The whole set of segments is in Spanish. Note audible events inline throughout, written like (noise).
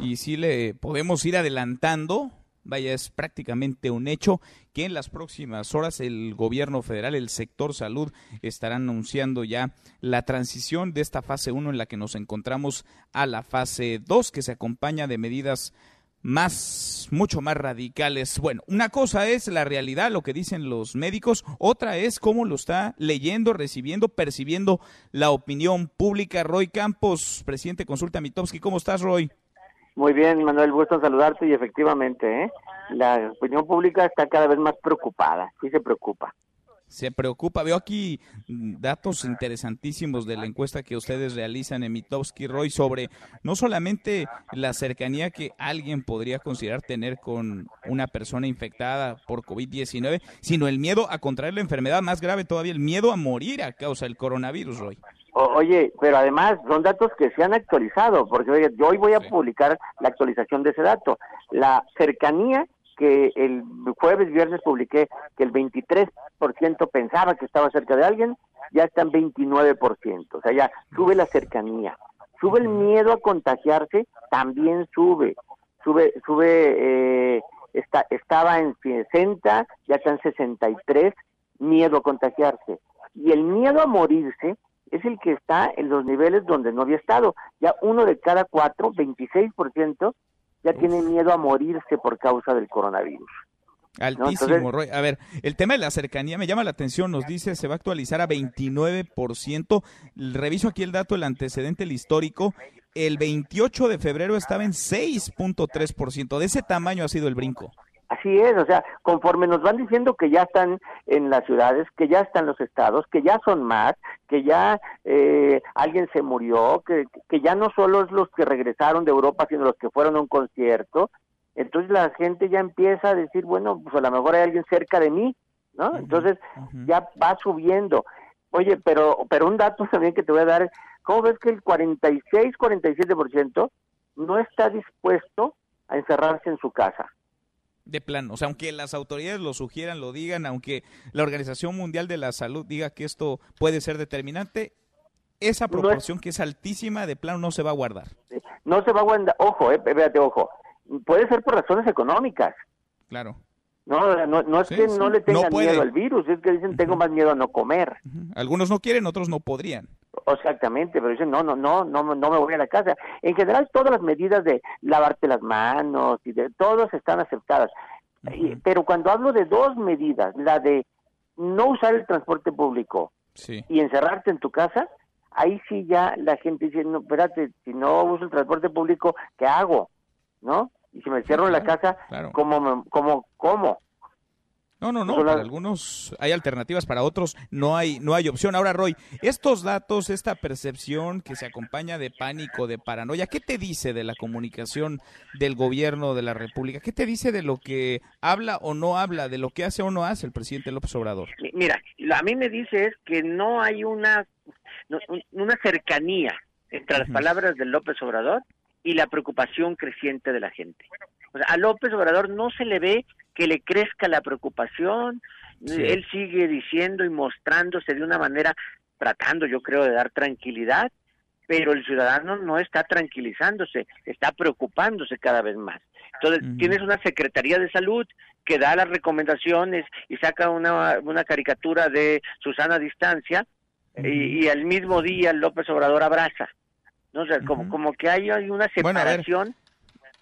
Y si le podemos ir adelantando, vaya, es prácticamente un hecho que en las próximas horas el gobierno federal, el sector salud, estará anunciando ya la transición de esta fase 1 en la que nos encontramos a la fase 2, que se acompaña de medidas más, mucho más radicales. Bueno, una cosa es la realidad, lo que dicen los médicos, otra es cómo lo está leyendo, recibiendo, percibiendo la opinión pública. Roy Campos, presidente Consulta Mitowski, ¿cómo estás, Roy? Muy bien, Manuel, gusto en saludarte y efectivamente, ¿eh? la opinión pública está cada vez más preocupada, sí se preocupa se preocupa. Veo aquí datos interesantísimos de la encuesta que ustedes realizan en Mitowski Roy sobre no solamente la cercanía que alguien podría considerar tener con una persona infectada por COVID-19, sino el miedo a contraer la enfermedad más grave todavía, el miedo a morir a causa del coronavirus, Roy. oye, pero además son datos que se han actualizado, porque yo hoy voy a publicar la actualización de ese dato. La cercanía que el jueves, viernes publiqué que el 23% pensaba que estaba cerca de alguien, ya está en 29%. O sea, ya sube la cercanía. Sube el miedo a contagiarse, también sube. Sube, sube, eh, está, estaba en 60, ya está en 63, miedo a contagiarse. Y el miedo a morirse es el que está en los niveles donde no había estado. Ya uno de cada cuatro, 26%, ya tiene miedo a morirse por causa del coronavirus. Altísimo, Roy. A ver, el tema de la cercanía me llama la atención. Nos dice se va a actualizar a 29%. Reviso aquí el dato, el antecedente, el histórico. El 28 de febrero estaba en 6.3%. De ese tamaño ha sido el brinco. Así es, o sea, conforme nos van diciendo que ya están en las ciudades, que ya están los estados, que ya son más, que ya eh, alguien se murió, que, que ya no solo es los que regresaron de Europa, sino los que fueron a un concierto, entonces la gente ya empieza a decir, bueno, pues a lo mejor hay alguien cerca de mí, ¿no? Entonces ya va subiendo. Oye, pero pero un dato (laughs) también que te voy a dar, ¿cómo ves que el 46, 47% no está dispuesto a encerrarse en su casa? De plano. O sea, aunque las autoridades lo sugieran, lo digan, aunque la Organización Mundial de la Salud diga que esto puede ser determinante, esa proporción que es altísima de plano no se va a guardar. No se va a guardar, ojo, eh, espérate, ojo, puede ser por razones económicas. Claro. No, no, no es que no le tengan miedo al virus, es que dicen tengo más miedo a no comer. Algunos no quieren, otros no podrían. Exactamente, pero dicen no, no, no, no, no me voy a la casa. En general todas las medidas de lavarte las manos y de todas están aceptadas. pero cuando hablo de dos medidas, la de no usar el transporte público y encerrarte en tu casa, ahí sí ya la gente dice, no, espérate, si no uso el transporte público, ¿qué hago? ¿No? Y si me cierro en la casa, ¿cómo, cómo, cómo? No, no, no. Para algunos hay alternativas, para otros no hay, no hay opción. Ahora, Roy, estos datos, esta percepción que se acompaña de pánico, de paranoia, ¿qué te dice de la comunicación del gobierno de la República? ¿Qué te dice de lo que habla o no habla, de lo que hace o no hace el presidente López Obrador? Mira, a mí me dice es que no hay una, una cercanía entre las palabras de López Obrador y la preocupación creciente de la gente. O sea, a López Obrador no se le ve que le crezca la preocupación, él sigue diciendo y mostrándose de una manera, tratando yo creo de dar tranquilidad, pero el ciudadano no está tranquilizándose, está preocupándose cada vez más. Entonces, tienes una Secretaría de Salud que da las recomendaciones y saca una, una caricatura de Susana Distancia y, al mismo día López Obrador abraza. ¿No? Sea, como, como que hay, hay una separación.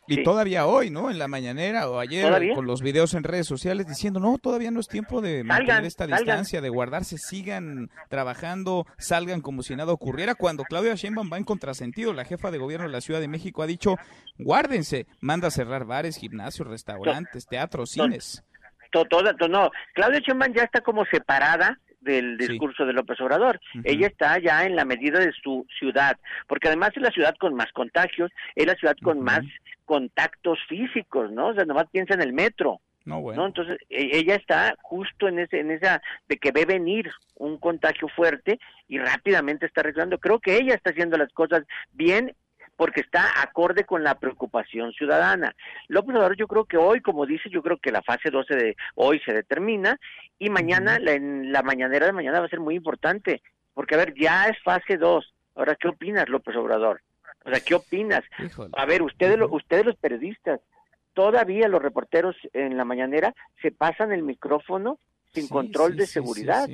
y todavía hoy, ¿no? En la mañanera o ayer con los videos en redes sociales diciendo, no, todavía no es tiempo de mantener esta distancia, de guardarse, sigan trabajando, salgan como si nada ocurriera. Cuando Claudia Sheinbaum va en contrasentido, la jefa de gobierno de la Ciudad de México ha dicho, guárdense, manda a cerrar bares, gimnasios, restaurantes, teatros, cines. Todo, todo, no, Claudia Sheinbaum ya está como separada del discurso de López Obrador. Ella está ya en la medida de su ciudad, porque además es la ciudad con más contagios, es la ciudad con más contactos físicos, ¿no? O sea, nomás piensa en el metro. No, bueno. Entonces, e, ella está justo en ese en esa de que ve venir un contagio fuerte y rápidamente está arreglando. Creo que ella está haciendo las cosas bien porque está acorde con la preocupación ciudadana. López Obrador yo creo que hoy, como dice, yo creo que la fase 12 de hoy se determina y mañana, la, en la mañanera de mañana va a ser muy importante, porque a ver, ya es fase 2. Ahora, ¿qué opinas, López Obrador? O sea, ¿qué opinas? A ver, ustedes, ustedes los periodistas, todavía los reporteros en la mañanera se pasan el micrófono sin control de seguridad.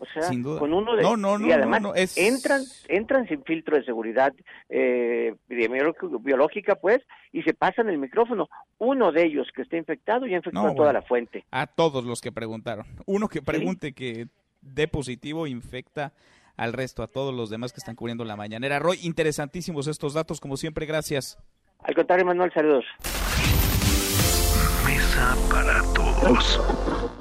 O sea, con uno de no, no, y además entran entran sin filtro de seguridad eh, biológica pues y se pasan el micrófono. Uno de ellos que está infectado ya infectó a toda la fuente. A todos los que preguntaron. Uno que pregunte que dé positivo infecta al resto, a todos los demás que están cubriendo la mañanera. Roy, interesantísimos estos datos, como siempre, gracias. Al contrario, Manuel, saludos. Mesa para todos.